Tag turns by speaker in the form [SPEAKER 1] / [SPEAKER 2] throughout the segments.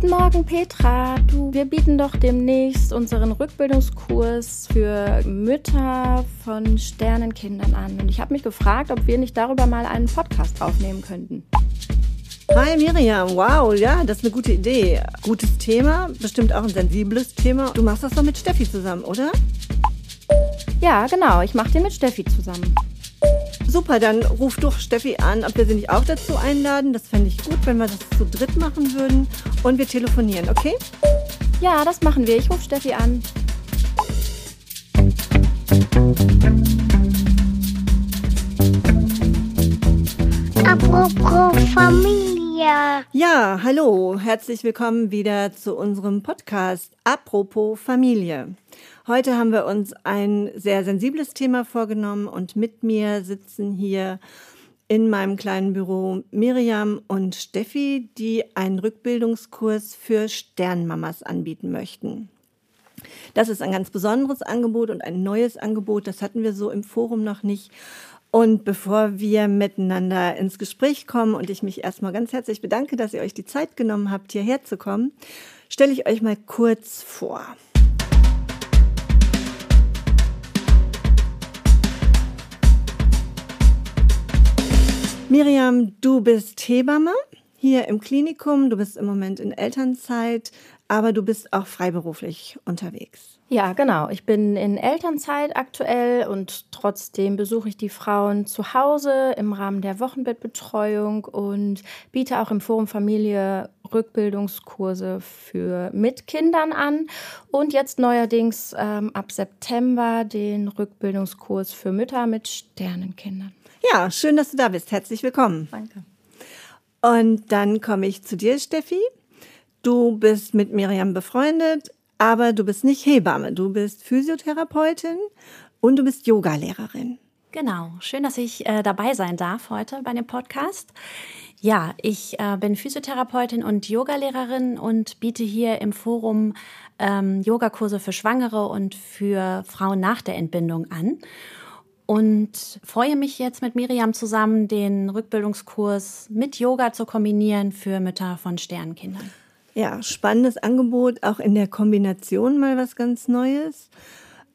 [SPEAKER 1] Guten Morgen, Petra. Du, wir bieten doch demnächst unseren Rückbildungskurs für Mütter von Sternenkindern an. Und ich habe mich gefragt, ob wir nicht darüber mal einen Podcast aufnehmen könnten.
[SPEAKER 2] Hi Miriam, wow, ja, das ist eine gute Idee. Gutes Thema, bestimmt auch ein sensibles Thema. Du machst das doch mit Steffi zusammen, oder?
[SPEAKER 1] Ja, genau, ich mache den mit Steffi zusammen.
[SPEAKER 2] Super, dann ruf doch Steffi an, ob wir sie nicht auch dazu einladen. Das fände ich gut, wenn wir das zu dritt machen würden. Und wir telefonieren, okay?
[SPEAKER 1] Ja, das machen wir. Ich rufe Steffi an.
[SPEAKER 3] Apropos Familie.
[SPEAKER 2] Ja, hallo, herzlich willkommen wieder zu unserem Podcast Apropos Familie. Heute haben wir uns ein sehr sensibles Thema vorgenommen und mit mir sitzen hier in meinem kleinen Büro Miriam und Steffi, die einen Rückbildungskurs für Sternmamas anbieten möchten. Das ist ein ganz besonderes Angebot und ein neues Angebot. Das hatten wir so im Forum noch nicht. Und bevor wir miteinander ins Gespräch kommen und ich mich erstmal ganz herzlich bedanke, dass ihr euch die Zeit genommen habt, hierher zu kommen, stelle ich euch mal kurz vor. Miriam, du bist Hebamme hier im Klinikum. Du bist im Moment in Elternzeit, aber du bist auch freiberuflich unterwegs.
[SPEAKER 1] Ja, genau. Ich bin in Elternzeit aktuell und trotzdem besuche ich die Frauen zu Hause im Rahmen der Wochenbettbetreuung und biete auch im Forum Familie Rückbildungskurse für mit Kindern an und jetzt neuerdings ähm, ab September den Rückbildungskurs für Mütter mit Sternenkindern.
[SPEAKER 2] Ja, schön, dass du da bist. Herzlich willkommen.
[SPEAKER 1] Danke.
[SPEAKER 2] Und dann komme ich zu dir, Steffi. Du bist mit Miriam befreundet, aber du bist nicht Hebamme. Du bist Physiotherapeutin und du bist Yogalehrerin.
[SPEAKER 4] Genau, schön, dass ich äh, dabei sein darf heute bei dem Podcast. Ja, ich äh, bin Physiotherapeutin und Yogalehrerin und biete hier im Forum ähm, Yogakurse für Schwangere und für Frauen nach der Entbindung an und freue mich jetzt mit Miriam zusammen, den Rückbildungskurs mit Yoga zu kombinieren für Mütter von Sternenkindern.
[SPEAKER 2] Ja, spannendes Angebot, auch in der Kombination mal was ganz Neues.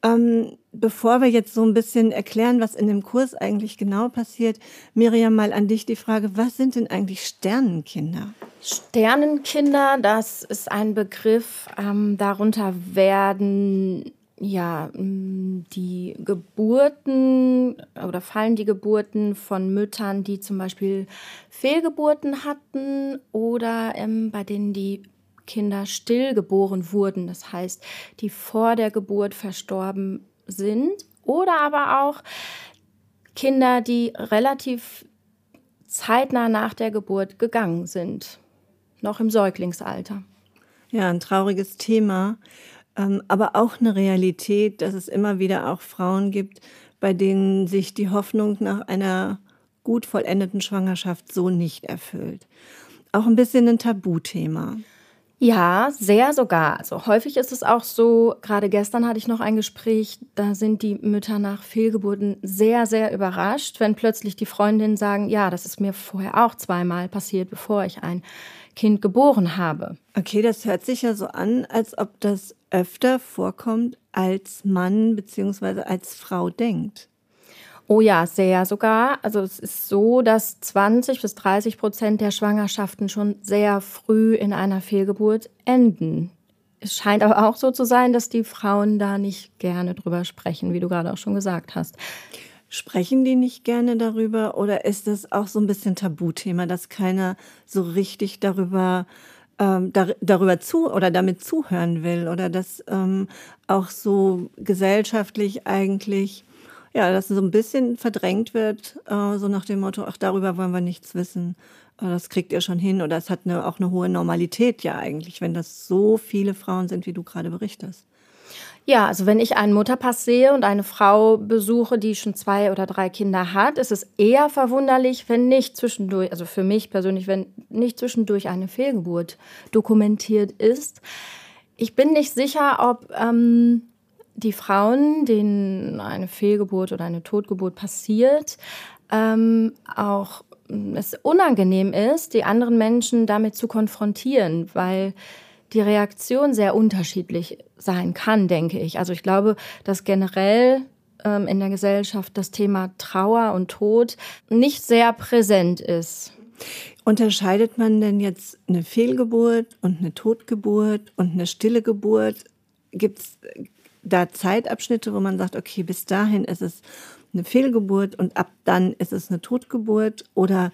[SPEAKER 2] Ähm, bevor wir jetzt so ein bisschen erklären, was in dem Kurs eigentlich genau passiert, Miriam, mal an dich die Frage, was sind denn eigentlich Sternenkinder?
[SPEAKER 1] Sternenkinder, das ist ein Begriff, ähm, darunter werden ja, mm, die Geburten oder fallen die Geburten von Müttern, die zum Beispiel Fehlgeburten hatten oder ähm, bei denen die Kinder stillgeboren wurden, das heißt, die vor der Geburt verstorben sind oder aber auch Kinder, die relativ zeitnah nach der Geburt gegangen sind, noch im Säuglingsalter.
[SPEAKER 2] Ja, ein trauriges Thema. Ähm, aber auch eine Realität, dass es immer wieder auch Frauen gibt, bei denen sich die Hoffnung nach einer gut vollendeten Schwangerschaft so nicht erfüllt. Auch ein bisschen ein Tabuthema.
[SPEAKER 1] Ja, sehr sogar. Also häufig ist es auch so, gerade gestern hatte ich noch ein Gespräch, da sind die Mütter nach Fehlgeburten sehr, sehr überrascht, wenn plötzlich die Freundinnen sagen, ja, das ist mir vorher auch zweimal passiert, bevor ich ein Kind geboren habe.
[SPEAKER 2] Okay, das hört sich ja so an, als ob das öfter vorkommt, als Mann bzw. als Frau denkt.
[SPEAKER 1] Oh ja, sehr sogar. Also es ist so, dass 20 bis 30 Prozent der Schwangerschaften schon sehr früh in einer Fehlgeburt enden. Es scheint aber auch so zu sein, dass die Frauen da nicht gerne drüber sprechen, wie du gerade auch schon gesagt hast.
[SPEAKER 2] Sprechen die nicht gerne darüber oder ist das auch so ein bisschen Tabuthema, dass keiner so richtig darüber ähm, dar darüber zu oder damit zuhören will oder dass ähm, auch so gesellschaftlich eigentlich ja, dass so ein bisschen verdrängt wird, äh, so nach dem Motto, ach, darüber wollen wir nichts wissen. Äh, das kriegt ihr schon hin oder es hat eine, auch eine hohe Normalität ja eigentlich, wenn das so viele Frauen sind, wie du gerade berichtest.
[SPEAKER 1] Ja, also wenn ich einen Mutterpass sehe und eine Frau besuche, die schon zwei oder drei Kinder hat, ist es eher verwunderlich, wenn nicht zwischendurch, also für mich persönlich, wenn nicht zwischendurch eine Fehlgeburt dokumentiert ist. Ich bin nicht sicher, ob ähm, die Frauen, denen eine Fehlgeburt oder eine Totgeburt passiert, ähm, auch es unangenehm ist, die anderen Menschen damit zu konfrontieren, weil die Reaktion sehr unterschiedlich sein kann, denke ich. Also ich glaube, dass generell ähm, in der Gesellschaft das Thema Trauer und Tod nicht sehr präsent ist.
[SPEAKER 2] Unterscheidet man denn jetzt eine Fehlgeburt und eine Totgeburt und eine stille Geburt? Gibt es da Zeitabschnitte, wo man sagt, okay, bis dahin ist es eine Fehlgeburt und ab dann ist es eine Totgeburt? Oder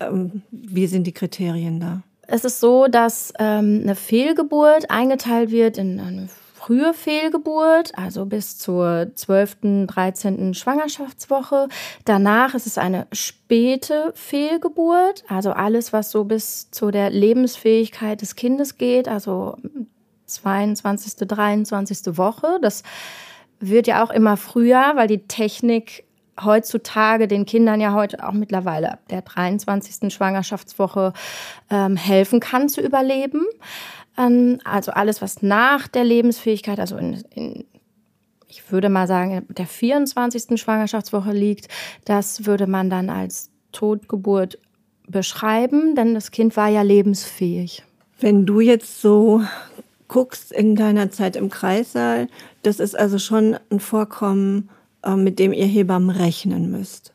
[SPEAKER 2] ähm, wie sind die Kriterien da?
[SPEAKER 1] Es ist so, dass ähm, eine Fehlgeburt eingeteilt wird in eine frühe Fehlgeburt, also bis zur 12., 13. Schwangerschaftswoche. Danach ist es eine späte Fehlgeburt, also alles, was so bis zu der Lebensfähigkeit des Kindes geht, also 22., 23. Woche. Das wird ja auch immer früher, weil die Technik heutzutage den Kindern ja heute auch mittlerweile ab der 23. Schwangerschaftswoche ähm, helfen kann zu überleben. Ähm, also alles, was nach der Lebensfähigkeit, also in, in ich würde mal sagen, der 24. Schwangerschaftswoche liegt, das würde man dann als Totgeburt beschreiben, denn das Kind war ja lebensfähig.
[SPEAKER 2] Wenn du jetzt so guckst in deiner Zeit im Kreissaal, das ist also schon ein Vorkommen, mit dem ihr Hebammen rechnen müsst.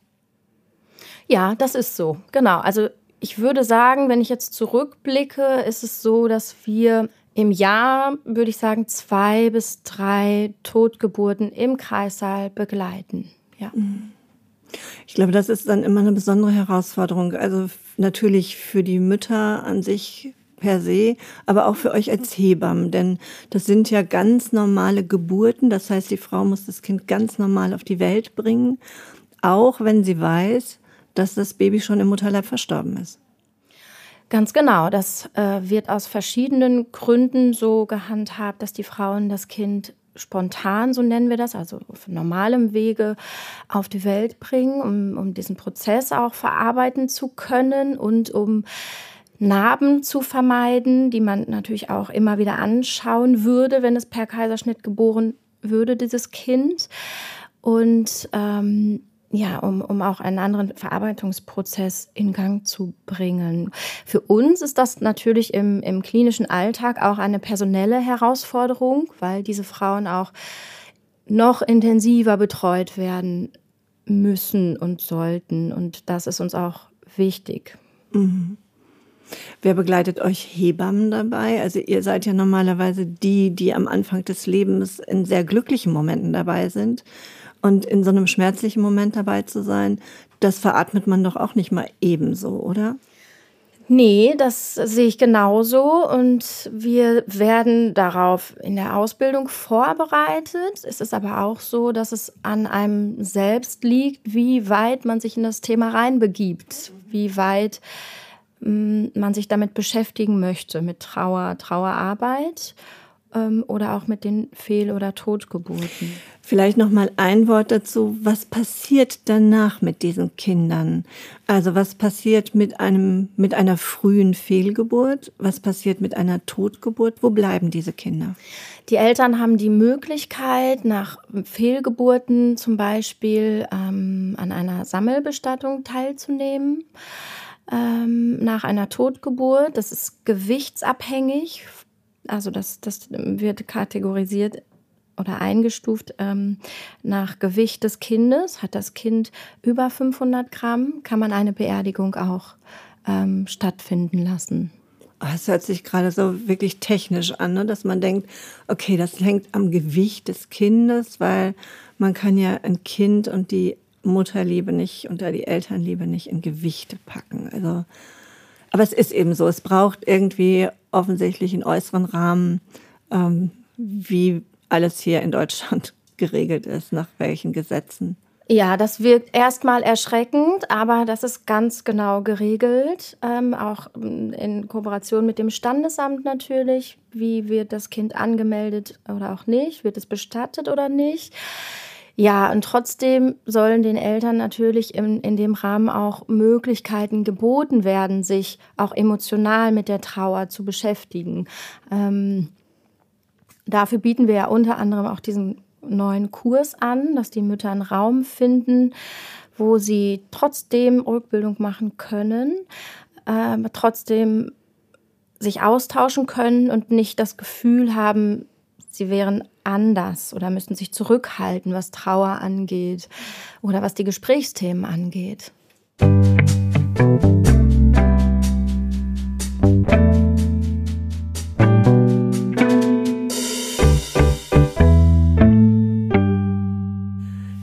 [SPEAKER 1] Ja, das ist so. Genau. Also ich würde sagen, wenn ich jetzt zurückblicke, ist es so, dass wir im Jahr, würde ich sagen, zwei bis drei Totgeburten im Kreissaal begleiten. Ja. Mhm.
[SPEAKER 2] Ich glaube, das ist dann immer eine besondere Herausforderung. Also natürlich für die Mütter an sich per se, aber auch für euch als Hebammen, denn das sind ja ganz normale Geburten. Das heißt, die Frau muss das Kind ganz normal auf die Welt bringen, auch wenn sie weiß, dass das Baby schon im Mutterleib verstorben ist.
[SPEAKER 1] Ganz genau. Das äh, wird aus verschiedenen Gründen so gehandhabt, dass die Frauen das Kind spontan, so nennen wir das, also auf normalem Wege auf die Welt bringen, um, um diesen Prozess auch verarbeiten zu können und um Narben zu vermeiden, die man natürlich auch immer wieder anschauen würde, wenn es per Kaiserschnitt geboren würde, dieses Kind. Und ähm, ja, um, um auch einen anderen Verarbeitungsprozess in Gang zu bringen. Für uns ist das natürlich im, im klinischen Alltag auch eine personelle Herausforderung, weil diese Frauen auch noch intensiver betreut werden müssen und sollten. Und das ist uns auch wichtig.
[SPEAKER 2] Mhm. Wer begleitet euch Hebammen dabei? Also ihr seid ja normalerweise die, die am Anfang des Lebens in sehr glücklichen Momenten dabei sind. Und in so einem schmerzlichen Moment dabei zu sein, das veratmet man doch auch nicht mal ebenso, oder?
[SPEAKER 1] Nee, das sehe ich genauso und wir werden darauf in der Ausbildung vorbereitet. Es ist aber auch so, dass es an einem selbst liegt, wie weit man sich in das Thema reinbegibt, wie weit man sich damit beschäftigen möchte, mit Trauer, Trauerarbeit ähm, oder auch mit den Fehl- oder Totgeburten.
[SPEAKER 2] Vielleicht noch mal ein Wort dazu. Was passiert danach mit diesen Kindern? Also was passiert mit einem mit einer frühen Fehlgeburt? Was passiert mit einer Totgeburt? Wo bleiben diese Kinder?
[SPEAKER 1] Die Eltern haben die Möglichkeit, nach Fehlgeburten zum Beispiel ähm, an einer Sammelbestattung teilzunehmen ähm, nach einer Totgeburt. Das ist gewichtsabhängig. Also das, das wird kategorisiert oder eingestuft ähm, nach Gewicht des Kindes. Hat das Kind über 500 Gramm, kann man eine Beerdigung auch ähm, stattfinden lassen.
[SPEAKER 2] Es hört sich gerade so wirklich technisch an, ne? dass man denkt, okay, das hängt am Gewicht des Kindes, weil man kann ja ein Kind und die Mutterliebe nicht und die Elternliebe nicht in Gewichte packen. Also, aber es ist eben so, es braucht irgendwie offensichtlich einen äußeren Rahmen, ähm, wie alles hier in Deutschland geregelt ist, nach welchen Gesetzen.
[SPEAKER 1] Ja, das wirkt erstmal erschreckend, aber das ist ganz genau geregelt, ähm, auch in Kooperation mit dem Standesamt natürlich. Wie wird das Kind angemeldet oder auch nicht? Wird es bestattet oder nicht? Ja, und trotzdem sollen den Eltern natürlich in, in dem Rahmen auch Möglichkeiten geboten werden, sich auch emotional mit der Trauer zu beschäftigen. Ähm, dafür bieten wir ja unter anderem auch diesen neuen Kurs an, dass die Mütter einen Raum finden, wo sie trotzdem Rückbildung machen können, äh, trotzdem sich austauschen können und nicht das Gefühl haben, sie wären anders oder müssten sich zurückhalten, was Trauer angeht oder was die Gesprächsthemen angeht.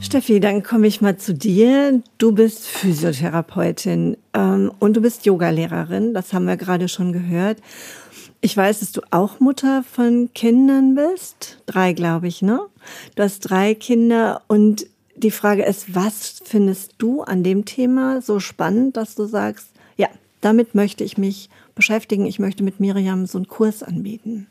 [SPEAKER 2] Steffi, dann komme ich mal zu dir. Du bist Physiotherapeutin ähm, und du bist Yogalehrerin. Das haben wir gerade schon gehört. Ich weiß, dass du auch Mutter von Kindern bist. Drei, glaube ich, ne? Du hast drei Kinder und die Frage ist, was findest du an dem Thema so spannend, dass du sagst, ja, damit möchte ich mich beschäftigen. Ich möchte mit Miriam so einen Kurs anbieten.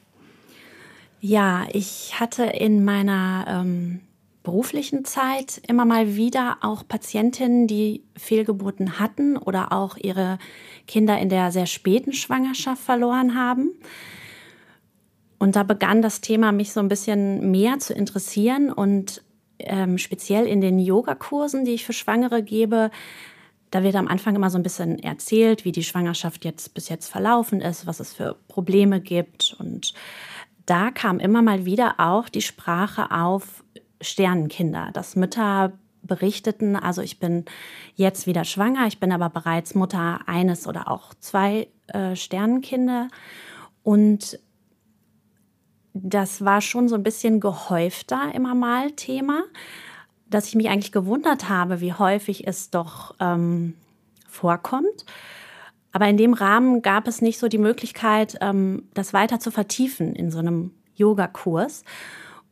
[SPEAKER 4] Ja, ich hatte in meiner ähm, beruflichen Zeit immer mal wieder auch Patientinnen, die Fehlgeburten hatten oder auch ihre Kinder in der sehr späten Schwangerschaft verloren haben. Und da begann das Thema mich so ein bisschen mehr zu interessieren und ähm, speziell in den Yogakursen, die ich für Schwangere gebe, da wird am Anfang immer so ein bisschen erzählt, wie die Schwangerschaft jetzt bis jetzt verlaufen ist, was es für Probleme gibt. Und da kam immer mal wieder auch die Sprache auf Sternenkinder, dass Mütter berichteten, also ich bin jetzt wieder schwanger, ich bin aber bereits Mutter eines oder auch zwei äh, Sternenkinder und das war schon so ein bisschen gehäufter immer mal Thema, dass ich mich eigentlich gewundert habe, wie häufig es doch ähm, vorkommt. Aber in dem Rahmen gab es nicht so die Möglichkeit, ähm, das weiter zu vertiefen in so einem Yogakurs.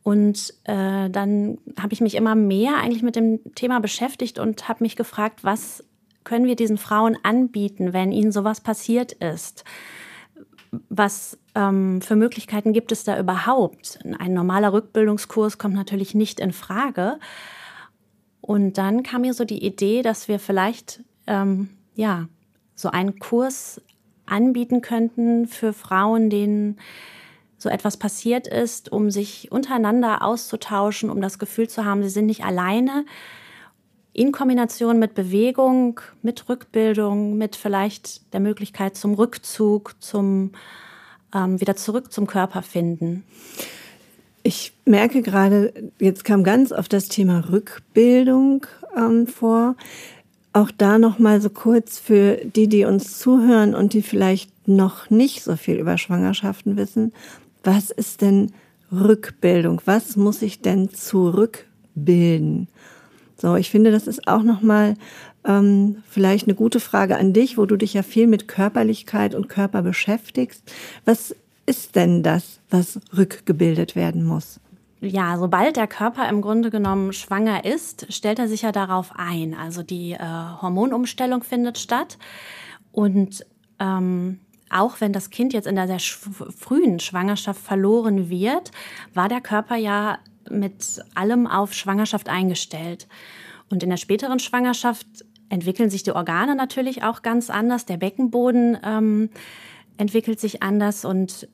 [SPEAKER 4] Und äh, dann habe ich mich immer mehr eigentlich mit dem Thema beschäftigt und habe mich gefragt, was können wir diesen Frauen anbieten, wenn ihnen sowas passiert ist? Was ähm, für Möglichkeiten gibt es da überhaupt? Ein normaler Rückbildungskurs kommt natürlich nicht in Frage. Und dann kam mir so die Idee, dass wir vielleicht ähm, ja so einen Kurs anbieten könnten für Frauen, denen so etwas passiert ist, um sich untereinander auszutauschen, um das Gefühl zu haben, sie sind nicht alleine. In Kombination mit Bewegung, mit Rückbildung, mit vielleicht der Möglichkeit zum Rückzug, zum ähm, wieder zurück zum Körper finden.
[SPEAKER 2] Ich merke gerade, jetzt kam ganz oft das Thema Rückbildung ähm, vor. Auch da noch mal so kurz für die, die uns zuhören und die vielleicht noch nicht so viel über Schwangerschaften wissen was ist denn Rückbildung? Was muss ich denn zurückbilden? So, ich finde, das ist auch nochmal ähm, vielleicht eine gute Frage an dich, wo du dich ja viel mit Körperlichkeit und Körper beschäftigst. Was ist denn das, was rückgebildet werden muss?
[SPEAKER 4] Ja, sobald der Körper im Grunde genommen schwanger ist, stellt er sich ja darauf ein. Also die äh, Hormonumstellung findet statt und ähm, auch wenn das Kind jetzt in der sehr frühen Schwangerschaft verloren wird, war der Körper ja mit allem auf Schwangerschaft eingestellt. Und in der späteren Schwangerschaft entwickeln sich die Organe natürlich auch ganz anders. Der Beckenboden ähm, entwickelt sich anders und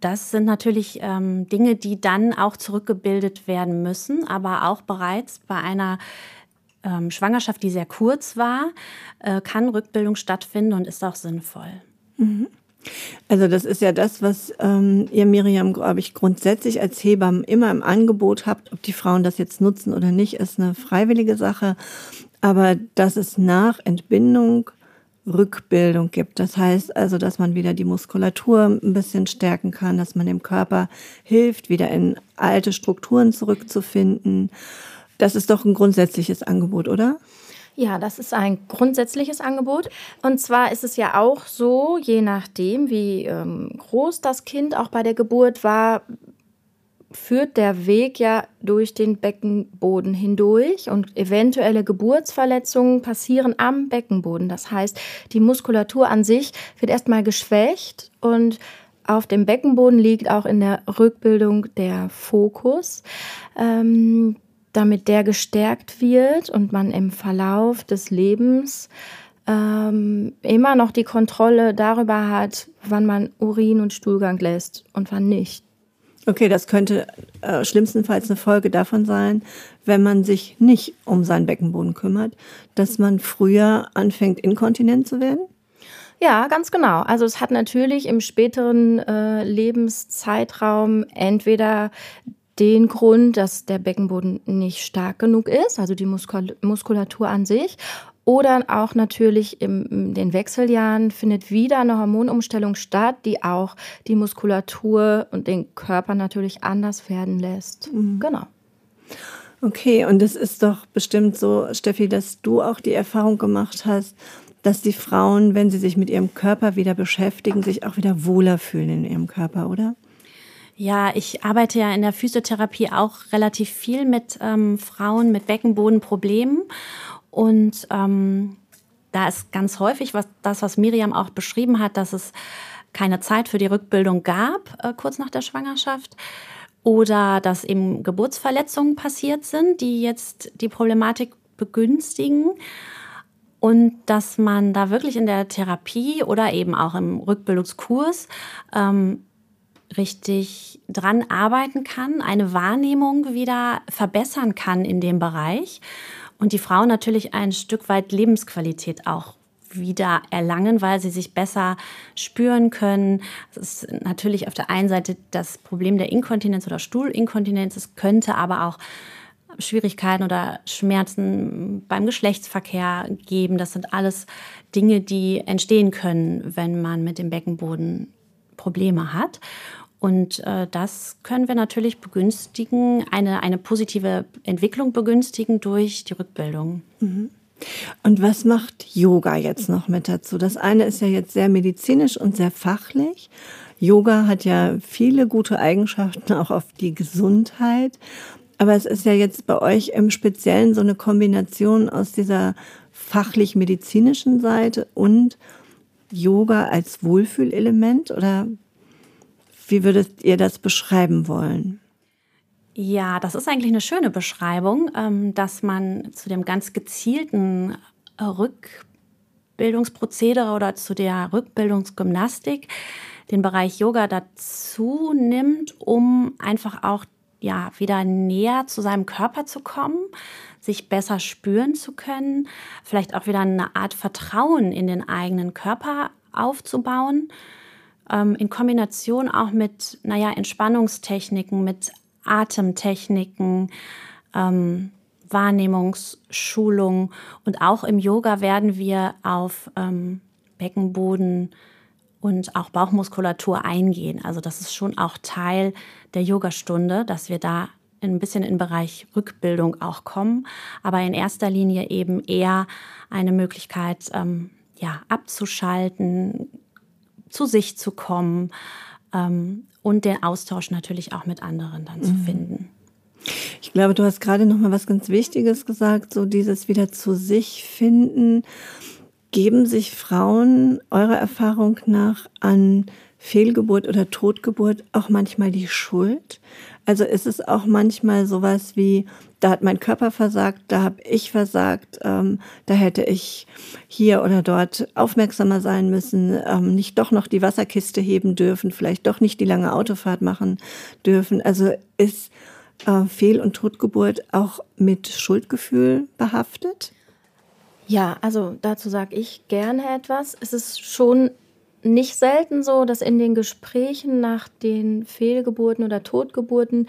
[SPEAKER 4] das sind natürlich ähm, Dinge, die dann auch zurückgebildet werden müssen, aber auch bereits bei einer ähm, Schwangerschaft, die sehr kurz war, äh, kann Rückbildung stattfinden und ist auch sinnvoll.
[SPEAKER 2] Mhm. Also das ist ja das, was ähm, ihr Miriam, glaube ich, grundsätzlich als Hebammen immer im Angebot habt. Ob die Frauen das jetzt nutzen oder nicht, ist eine freiwillige Sache. Aber dass es nach Entbindung Rückbildung gibt. Das heißt also, dass man wieder die Muskulatur ein bisschen stärken kann, dass man dem Körper hilft, wieder in alte Strukturen zurückzufinden. Das ist doch ein grundsätzliches Angebot, oder?
[SPEAKER 1] Ja, das ist ein grundsätzliches Angebot. Und zwar ist es ja auch so, je nachdem, wie ähm, groß das Kind auch bei der Geburt war, führt der Weg ja durch den Beckenboden hindurch und eventuelle Geburtsverletzungen passieren am Beckenboden. Das heißt, die Muskulatur an sich wird erstmal geschwächt und auf dem Beckenboden liegt auch in der Rückbildung der Fokus. Ähm, damit der gestärkt wird und man im Verlauf des Lebens ähm, immer noch die Kontrolle darüber hat, wann man Urin und Stuhlgang lässt und wann nicht.
[SPEAKER 2] Okay, das könnte äh, schlimmstenfalls eine Folge davon sein, wenn man sich nicht um seinen Beckenboden kümmert, dass man früher anfängt, inkontinent zu werden?
[SPEAKER 1] Ja, ganz genau. Also es hat natürlich im späteren äh, Lebenszeitraum entweder den Grund, dass der Beckenboden nicht stark genug ist, also die Muskul Muskulatur an sich, oder auch natürlich in den Wechseljahren findet wieder eine Hormonumstellung statt, die auch die Muskulatur und den Körper natürlich anders werden lässt. Mhm. Genau.
[SPEAKER 2] Okay, und es ist doch bestimmt so, Steffi, dass du auch die Erfahrung gemacht hast, dass die Frauen, wenn sie sich mit ihrem Körper wieder beschäftigen, sich auch wieder wohler fühlen in ihrem Körper, oder?
[SPEAKER 4] Ja, ich arbeite ja in der Physiotherapie auch relativ viel mit ähm, Frauen mit Beckenbodenproblemen. Und ähm, da ist ganz häufig was, das, was Miriam auch beschrieben hat, dass es keine Zeit für die Rückbildung gab, äh, kurz nach der Schwangerschaft. Oder dass eben Geburtsverletzungen passiert sind, die jetzt die Problematik begünstigen und dass man da wirklich in der Therapie oder eben auch im Rückbildungskurs ähm, richtig dran arbeiten kann, eine Wahrnehmung wieder verbessern kann in dem Bereich und die Frauen natürlich ein Stück weit Lebensqualität auch wieder erlangen, weil sie sich besser spüren können. Das ist natürlich auf der einen Seite das Problem der Inkontinenz oder Stuhlinkontinenz. Es könnte aber auch Schwierigkeiten oder Schmerzen beim Geschlechtsverkehr geben. Das sind alles Dinge, die entstehen können, wenn man mit dem Beckenboden Probleme hat. Und äh, das können wir natürlich begünstigen, eine, eine positive Entwicklung begünstigen durch die Rückbildung.
[SPEAKER 2] Mhm. Und was macht Yoga jetzt noch mit dazu? Das eine ist ja jetzt sehr medizinisch und sehr fachlich. Yoga hat ja viele gute Eigenschaften auch auf die Gesundheit. Aber es ist ja jetzt bei euch im Speziellen so eine Kombination aus dieser fachlich-medizinischen Seite und Yoga als Wohlfühlelement oder wie würdet ihr das beschreiben wollen?
[SPEAKER 4] Ja, das ist eigentlich eine schöne Beschreibung, ähm, dass man zu dem ganz gezielten Rückbildungsprozedere oder zu der Rückbildungsgymnastik den Bereich Yoga dazu nimmt, um einfach auch ja, wieder näher zu seinem Körper zu kommen, sich besser spüren zu können, vielleicht auch wieder eine Art Vertrauen in den eigenen Körper aufzubauen, ähm, in Kombination auch mit, naja, Entspannungstechniken, mit Atemtechniken, ähm, Wahrnehmungsschulung und auch im Yoga werden wir auf ähm, Beckenboden und auch Bauchmuskulatur eingehen. Also das ist schon auch Teil der Yogastunde, dass wir da ein bisschen in den Bereich Rückbildung auch kommen, aber in erster Linie eben eher eine Möglichkeit, ähm, ja, abzuschalten, zu sich zu kommen ähm, und den Austausch natürlich auch mit anderen dann mhm. zu finden.
[SPEAKER 2] Ich glaube, du hast gerade noch mal was ganz Wichtiges gesagt, so dieses wieder zu sich finden. Geben sich Frauen eurer Erfahrung nach an Fehlgeburt oder Totgeburt auch manchmal die Schuld? Also ist es auch manchmal sowas wie, da hat mein Körper versagt, da habe ich versagt, ähm, da hätte ich hier oder dort aufmerksamer sein müssen, ähm, nicht doch noch die Wasserkiste heben dürfen, vielleicht doch nicht die lange Autofahrt machen dürfen. Also ist äh, Fehl- und Totgeburt auch mit Schuldgefühl behaftet?
[SPEAKER 1] Ja, also dazu sage ich gerne etwas. Es ist schon nicht selten so, dass in den Gesprächen nach den Fehlgeburten oder Totgeburten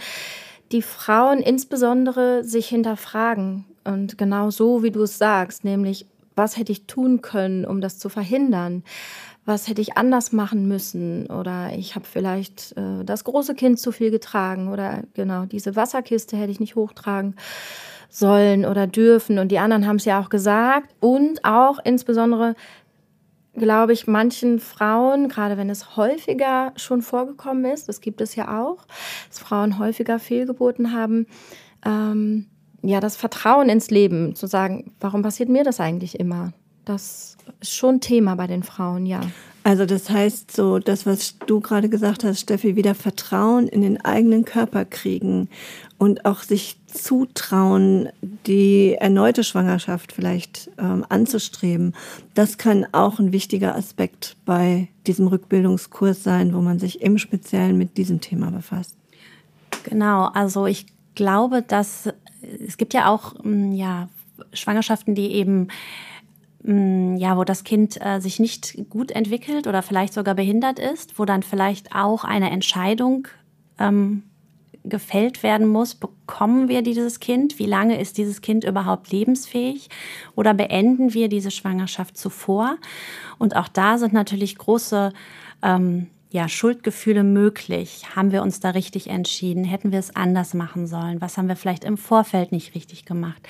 [SPEAKER 1] die Frauen insbesondere sich hinterfragen. Und genau so, wie du es sagst, nämlich, was hätte ich tun können, um das zu verhindern? Was hätte ich anders machen müssen? Oder ich habe vielleicht äh, das große Kind zu viel getragen oder genau, diese Wasserkiste hätte ich nicht hochtragen sollen oder dürfen. Und die anderen haben es ja auch gesagt. Und auch insbesondere, glaube ich, manchen Frauen, gerade wenn es häufiger schon vorgekommen ist, das gibt es ja auch, dass Frauen häufiger Fehlgeburten haben, ähm, ja, das Vertrauen ins Leben, zu sagen, warum passiert mir das eigentlich immer? Das ist schon Thema bei den Frauen, ja.
[SPEAKER 2] Also das heißt so, das, was du gerade gesagt hast, Steffi, wieder Vertrauen in den eigenen Körper kriegen und auch sich zutrauen, die erneute Schwangerschaft vielleicht ähm, anzustreben. Das kann auch ein wichtiger Aspekt bei diesem Rückbildungskurs sein, wo man sich im Speziellen mit diesem Thema befasst.
[SPEAKER 4] Genau, also ich glaube, dass es gibt ja auch mm, ja, Schwangerschaften, die eben ja, wo das Kind äh, sich nicht gut entwickelt oder vielleicht sogar behindert ist, wo dann vielleicht auch eine Entscheidung ähm, gefällt werden muss, bekommen wir dieses Kind? Wie lange ist dieses Kind überhaupt lebensfähig? Oder beenden wir diese Schwangerschaft zuvor? Und auch da sind natürlich große ähm, ja, Schuldgefühle möglich. Haben wir uns da richtig entschieden? Hätten wir es anders machen sollen? Was haben wir vielleicht im Vorfeld nicht richtig gemacht?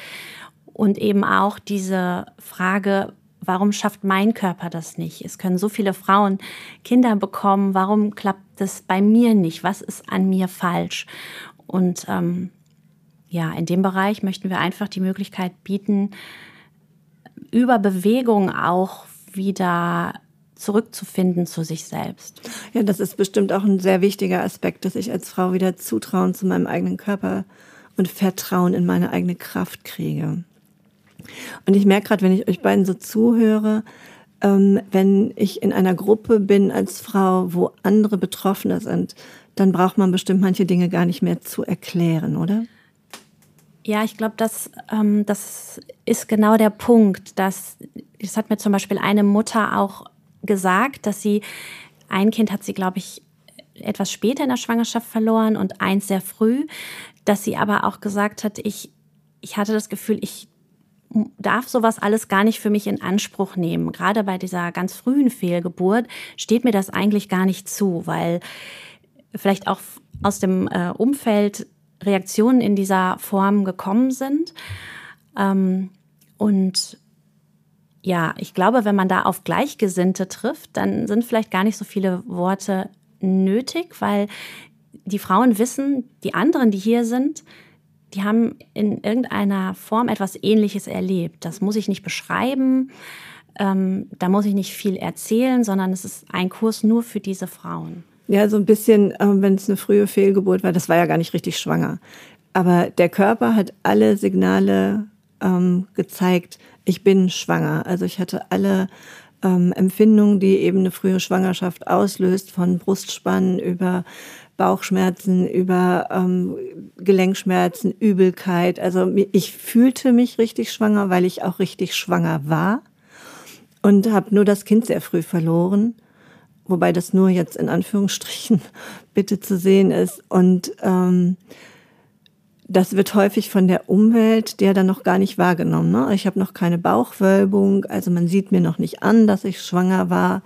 [SPEAKER 4] Und eben auch diese Frage, warum schafft mein Körper das nicht? Es können so viele Frauen Kinder bekommen. Warum klappt das bei mir nicht? Was ist an mir falsch? Und ähm, ja, in dem Bereich möchten wir einfach die Möglichkeit bieten, über Bewegung auch wieder zurückzufinden zu sich selbst.
[SPEAKER 2] Ja, das ist bestimmt auch ein sehr wichtiger Aspekt, dass ich als Frau wieder Zutrauen zu meinem eigenen Körper und Vertrauen in meine eigene Kraft kriege. Und ich merke gerade, wenn ich euch beiden so zuhöre, ähm, wenn ich in einer Gruppe bin als Frau, wo andere Betroffene sind, dann braucht man bestimmt manche Dinge gar nicht mehr zu erklären, oder?
[SPEAKER 4] Ja, ich glaube, das, ähm, das ist genau der Punkt. Dass, das hat mir zum Beispiel eine Mutter auch gesagt, dass sie, ein Kind hat sie, glaube ich, etwas später in der Schwangerschaft verloren und eins sehr früh, dass sie aber auch gesagt hat, ich, ich hatte das Gefühl, ich darf sowas alles gar nicht für mich in Anspruch nehmen. Gerade bei dieser ganz frühen Fehlgeburt steht mir das eigentlich gar nicht zu, weil vielleicht auch aus dem äh, Umfeld Reaktionen in dieser Form gekommen sind. Ähm, und ja, ich glaube, wenn man da auf Gleichgesinnte trifft, dann sind vielleicht gar nicht so viele Worte nötig, weil die Frauen wissen, die anderen, die hier sind, die haben in irgendeiner Form etwas Ähnliches erlebt. Das muss ich nicht beschreiben, ähm, da muss ich nicht viel erzählen, sondern es ist ein Kurs nur für diese Frauen.
[SPEAKER 2] Ja, so ein bisschen, äh, wenn es eine frühe Fehlgeburt war, das war ja gar nicht richtig schwanger. Aber der Körper hat alle Signale ähm, gezeigt, ich bin schwanger. Also ich hatte alle ähm, Empfindungen, die eben eine frühe Schwangerschaft auslöst, von Brustspannen über Bauchschmerzen, über ähm, Gelenkschmerzen, Übelkeit. Also ich fühlte mich richtig schwanger, weil ich auch richtig schwanger war und habe nur das Kind sehr früh verloren, wobei das nur jetzt in Anführungsstrichen bitte zu sehen ist. Und ähm, das wird häufig von der Umwelt der dann noch gar nicht wahrgenommen. Ne? Ich habe noch keine Bauchwölbung, also man sieht mir noch nicht an, dass ich schwanger war.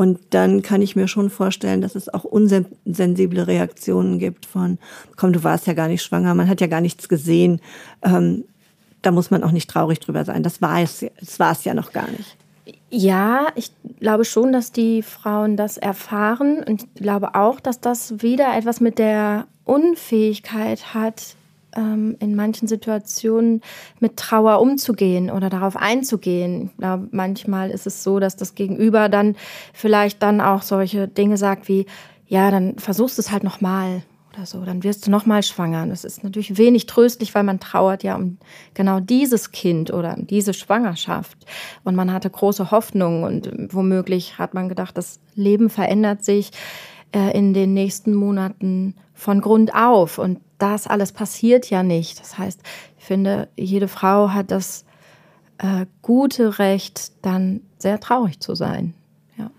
[SPEAKER 2] Und dann kann ich mir schon vorstellen, dass es auch unsensible Reaktionen gibt von, komm, du warst ja gar nicht schwanger, man hat ja gar nichts gesehen. Ähm, da muss man auch nicht traurig drüber sein. Das war es, das war es ja noch gar nicht.
[SPEAKER 1] Ja, ich glaube schon, dass die Frauen das erfahren. Und ich glaube auch, dass das wieder etwas mit der Unfähigkeit hat, ähm, in manchen Situationen mit Trauer umzugehen oder darauf einzugehen. Ja, manchmal ist es so, dass das Gegenüber dann vielleicht dann auch solche Dinge sagt wie, ja, dann versuchst du es halt nochmal oder so, dann wirst du nochmal schwanger. Das ist natürlich wenig tröstlich, weil man trauert ja um genau dieses Kind oder um diese Schwangerschaft. Und man hatte große Hoffnung und womöglich hat man gedacht, das Leben verändert sich äh, in den nächsten Monaten von Grund auf. Und das alles passiert ja nicht. Das heißt, ich finde, jede Frau hat das äh, gute Recht, dann sehr traurig zu sein. Ja.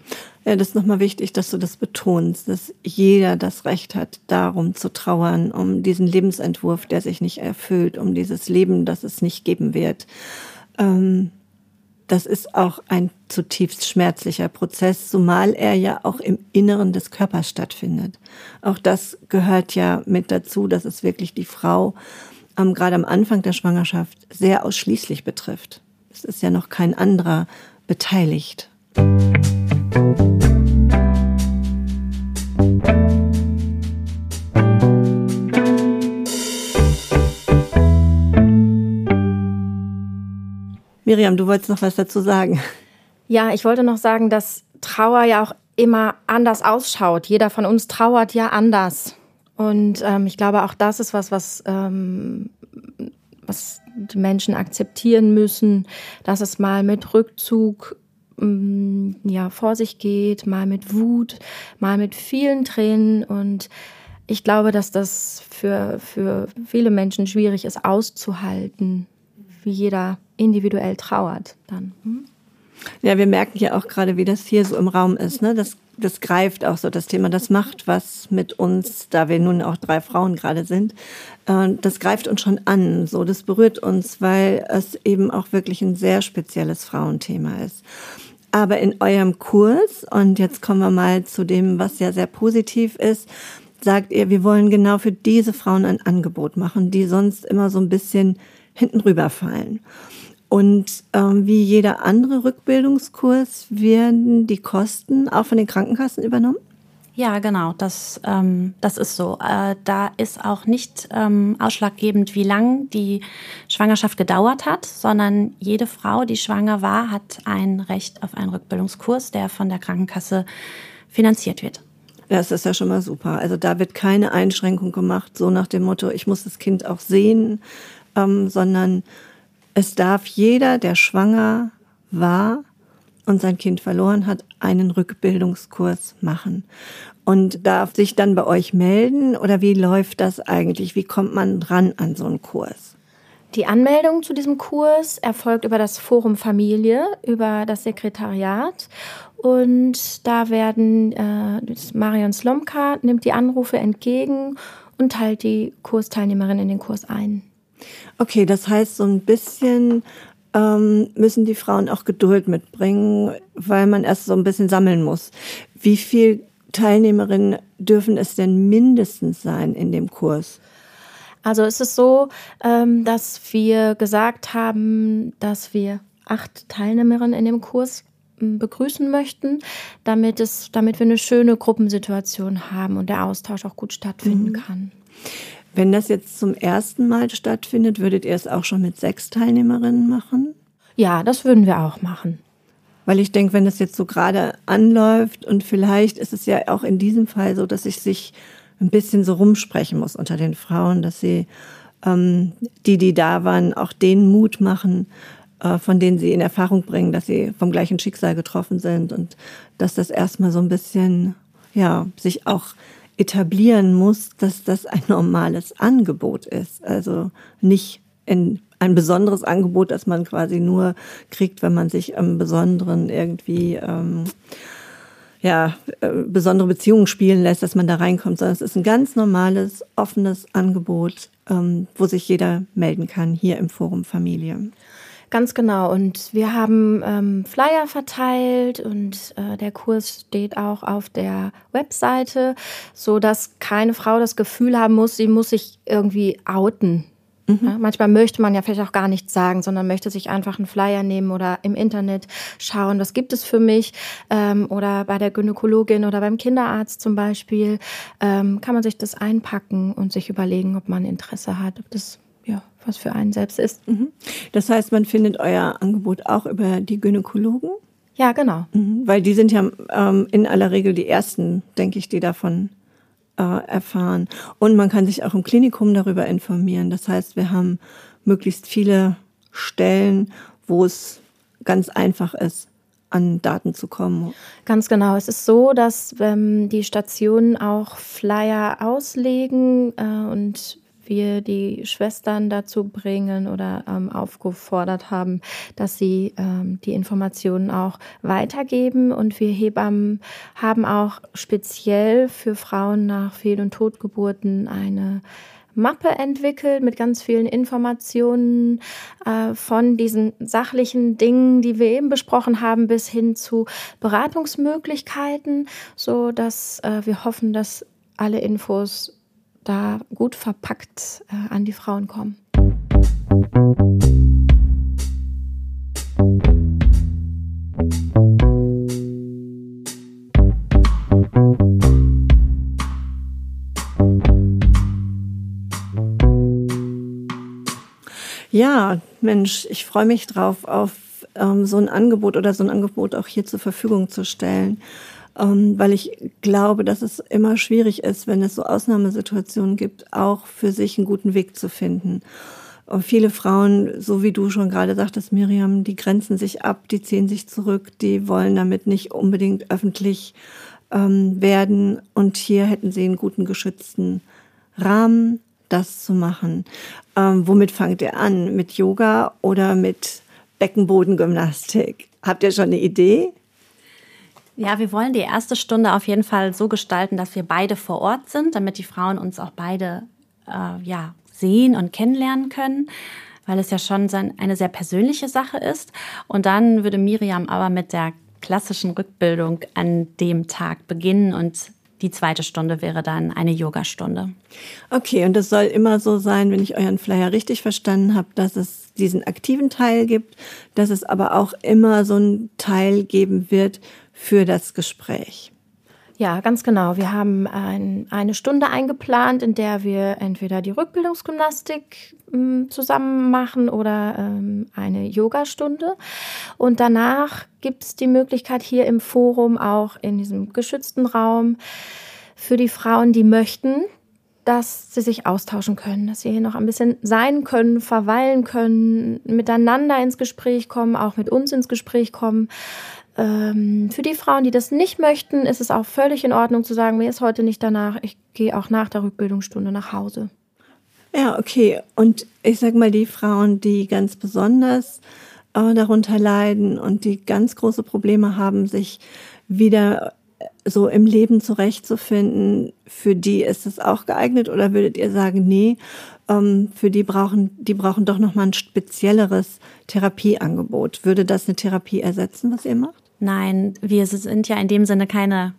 [SPEAKER 2] Ja, das ist nochmal wichtig, dass du das betonst, dass jeder das Recht hat, darum zu trauern, um diesen Lebensentwurf, der sich nicht erfüllt, um dieses Leben, das es nicht geben wird. Ähm, das ist auch ein zutiefst schmerzlicher Prozess, zumal er ja auch im Inneren des Körpers stattfindet. Auch das gehört ja mit dazu, dass es wirklich die Frau ähm, gerade am Anfang der Schwangerschaft sehr ausschließlich betrifft. Es ist ja noch kein anderer beteiligt. Miriam, du wolltest noch was dazu sagen.
[SPEAKER 1] Ja, ich wollte noch sagen, dass Trauer ja auch immer anders ausschaut. Jeder von uns trauert ja anders. Und ähm, ich glaube, auch das ist was, was, ähm, was die Menschen akzeptieren müssen, dass es mal mit Rückzug ähm, ja, vor sich geht, mal mit Wut, mal mit vielen Tränen. Und ich glaube, dass das für, für viele Menschen schwierig ist, auszuhalten, wie jeder individuell trauert dann. Hm?
[SPEAKER 2] Ja, wir merken ja auch gerade, wie das hier so im Raum ist. Ne? Das, das greift auch so das Thema. Das macht was mit uns, da wir nun auch drei Frauen gerade sind. Äh, das greift uns schon an. So, das berührt uns, weil es eben auch wirklich ein sehr spezielles Frauenthema ist. Aber in eurem Kurs, und jetzt kommen wir mal zu dem, was ja sehr positiv ist, sagt ihr, wir wollen genau für diese Frauen ein Angebot machen, die sonst immer so ein bisschen hinten rüberfallen. Und ähm, wie jeder andere Rückbildungskurs werden die Kosten auch von den Krankenkassen übernommen?
[SPEAKER 4] Ja, genau, das, ähm, das ist so. Äh, da ist auch nicht ähm, ausschlaggebend, wie lang die Schwangerschaft gedauert hat, sondern jede Frau, die schwanger war, hat ein Recht auf einen Rückbildungskurs, der von der Krankenkasse finanziert wird.
[SPEAKER 2] Das ist ja schon mal super. Also da wird keine Einschränkung gemacht, so nach dem Motto, ich muss das Kind auch sehen, ähm, sondern es darf jeder, der schwanger war und sein Kind verloren hat, einen Rückbildungskurs machen und darf sich dann bei euch melden oder wie läuft das eigentlich? Wie kommt man dran an so einen Kurs?
[SPEAKER 1] Die Anmeldung zu diesem Kurs erfolgt über das Forum Familie, über das Sekretariat. Und da werden äh, Marion Slomka nimmt die Anrufe entgegen und teilt die Kursteilnehmerin in den Kurs ein.
[SPEAKER 2] Okay, das heißt, so ein bisschen ähm, müssen die Frauen auch Geduld mitbringen, weil man erst so ein bisschen sammeln muss. Wie viel Teilnehmerinnen dürfen es denn mindestens sein in dem Kurs?
[SPEAKER 1] Also es ist so, ähm, dass wir gesagt haben, dass wir acht Teilnehmerinnen in dem Kurs ähm, begrüßen möchten, damit es, damit wir eine schöne Gruppensituation haben und der Austausch auch gut stattfinden mhm. kann.
[SPEAKER 2] Wenn das jetzt zum ersten Mal stattfindet, würdet ihr es auch schon mit sechs Teilnehmerinnen machen?
[SPEAKER 1] Ja, das würden wir auch machen.
[SPEAKER 2] Weil ich denke, wenn das jetzt so gerade anläuft und vielleicht ist es ja auch in diesem Fall so, dass ich sich ein bisschen so rumsprechen muss unter den Frauen, dass sie ähm, die, die da waren, auch den Mut machen, äh, von denen sie in Erfahrung bringen, dass sie vom gleichen Schicksal getroffen sind und dass das erstmal so ein bisschen, ja, sich auch etablieren muss, dass das ein normales Angebot ist. Also nicht in ein besonderes Angebot, das man quasi nur kriegt, wenn man sich am Besonderen irgendwie ähm, ja, äh, besondere Beziehungen spielen lässt, dass man da reinkommt, sondern es ist ein ganz normales, offenes Angebot, ähm, wo sich jeder melden kann hier im Forum Familie.
[SPEAKER 1] Ganz genau. Und wir haben ähm, Flyer verteilt und äh, der Kurs steht auch auf der Webseite, so dass keine Frau das Gefühl haben muss, sie muss sich irgendwie outen. Mhm. Ja, manchmal möchte man ja vielleicht auch gar nichts sagen, sondern möchte sich einfach einen Flyer nehmen oder im Internet schauen, was gibt es für mich ähm, oder bei der Gynäkologin oder beim Kinderarzt zum Beispiel ähm, kann man sich das einpacken und sich überlegen, ob man Interesse hat, ob das was für einen selbst ist. Mhm.
[SPEAKER 2] Das heißt, man findet euer Angebot auch über die Gynäkologen?
[SPEAKER 1] Ja, genau.
[SPEAKER 2] Mhm. Weil die sind ja ähm, in aller Regel die ersten, denke ich, die davon äh, erfahren. Und man kann sich auch im Klinikum darüber informieren. Das heißt, wir haben möglichst viele Stellen, wo es ganz einfach ist, an Daten zu kommen.
[SPEAKER 1] Ganz genau. Es ist so, dass ähm, die Stationen auch Flyer auslegen äh, und wir die Schwestern dazu bringen oder ähm, aufgefordert haben, dass sie ähm, die Informationen auch weitergeben. Und wir Hebammen haben auch speziell für Frauen nach Fehl- und Totgeburten eine Mappe entwickelt mit ganz vielen Informationen äh, von diesen sachlichen Dingen, die wir eben besprochen haben, bis hin zu Beratungsmöglichkeiten, so dass äh, wir hoffen, dass alle Infos da gut verpackt äh, an die Frauen kommen.
[SPEAKER 2] Ja, Mensch, ich freue mich drauf, auf ähm, so ein Angebot oder so ein Angebot auch hier zur Verfügung zu stellen ähm, weil ich glaube, dass es immer schwierig ist, wenn es so Ausnahmesituationen gibt, auch für sich einen guten Weg zu finden. Und viele Frauen, so wie du schon gerade sagtest, Miriam, die grenzen sich ab, die ziehen sich zurück, die wollen damit nicht unbedingt öffentlich ähm, werden. Und hier hätten Sie einen guten geschützten Rahmen, das zu machen. Ähm, womit fangt ihr an? Mit Yoga oder mit Beckenbodengymnastik? Habt ihr schon eine Idee?
[SPEAKER 4] Ja, wir wollen die erste Stunde auf jeden Fall so gestalten, dass wir beide vor Ort sind, damit die Frauen uns auch beide äh, ja, sehen und kennenlernen können, weil es ja schon eine sehr persönliche Sache ist. Und dann würde Miriam aber mit der klassischen Rückbildung an dem Tag beginnen und die zweite Stunde wäre dann eine Yogastunde.
[SPEAKER 2] Okay, und es soll immer so sein, wenn ich euren Flyer richtig verstanden habe, dass es diesen aktiven Teil gibt, dass es aber auch immer so einen Teil geben wird für das Gespräch.
[SPEAKER 1] Ja, ganz genau. Wir haben ein, eine Stunde eingeplant, in der wir entweder die Rückbildungsgymnastik ähm, zusammen machen oder ähm, eine Yogastunde. Und danach gibt es die Möglichkeit hier im Forum, auch in diesem geschützten Raum, für die Frauen, die möchten, dass sie sich austauschen können, dass sie hier noch ein bisschen sein können, verweilen können, miteinander ins Gespräch kommen, auch mit uns ins Gespräch kommen. Ähm, für die Frauen, die das nicht möchten, ist es auch völlig in Ordnung zu sagen, mir ist heute nicht danach, ich gehe auch nach der Rückbildungsstunde nach Hause.
[SPEAKER 2] Ja, okay. Und ich sag mal, die Frauen, die ganz besonders äh, darunter leiden und die ganz große Probleme haben, sich wieder so im Leben zurechtzufinden, für die ist es auch geeignet oder würdet ihr sagen, nee, ähm, für die brauchen, die brauchen doch nochmal ein spezielleres Therapieangebot. Würde das eine Therapie ersetzen, was ihr macht?
[SPEAKER 4] Nein, wir sind ja in dem Sinne keine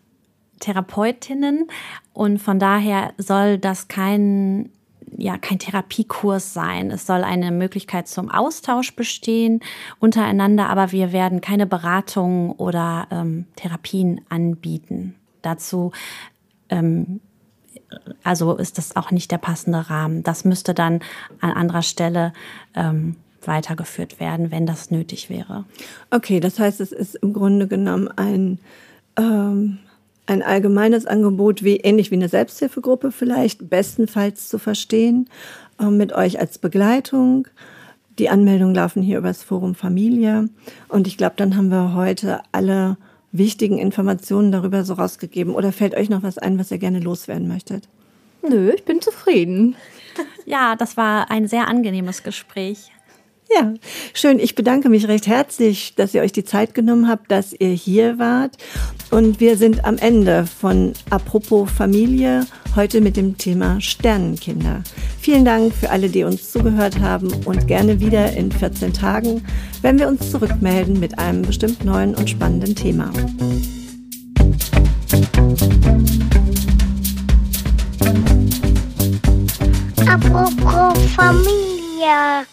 [SPEAKER 4] Therapeutinnen und von daher soll das kein ja kein Therapiekurs sein. Es soll eine Möglichkeit zum Austausch bestehen untereinander, aber wir werden keine Beratungen oder ähm, Therapien anbieten. Dazu ähm, also ist das auch nicht der passende Rahmen. Das müsste dann an anderer Stelle ähm, weitergeführt werden, wenn das nötig wäre.
[SPEAKER 2] Okay, das heißt, es ist im Grunde genommen ein, ähm, ein allgemeines Angebot, wie ähnlich wie eine Selbsthilfegruppe vielleicht, bestenfalls zu verstehen, äh, mit euch als Begleitung. Die Anmeldungen laufen hier über das Forum Familie. Und ich glaube, dann haben wir heute alle wichtigen Informationen darüber so rausgegeben. Oder fällt euch noch was ein, was ihr gerne loswerden möchtet?
[SPEAKER 1] Nö, ich bin zufrieden.
[SPEAKER 4] Ja, das war ein sehr angenehmes Gespräch.
[SPEAKER 2] Ja, schön. Ich bedanke mich recht herzlich, dass ihr euch die Zeit genommen habt, dass ihr hier wart. Und wir sind am Ende von Apropos Familie, heute mit dem Thema Sternenkinder. Vielen Dank für alle, die uns zugehört haben und gerne wieder in 14 Tagen, wenn wir uns zurückmelden mit einem bestimmt neuen und spannenden Thema. Apropos Familie.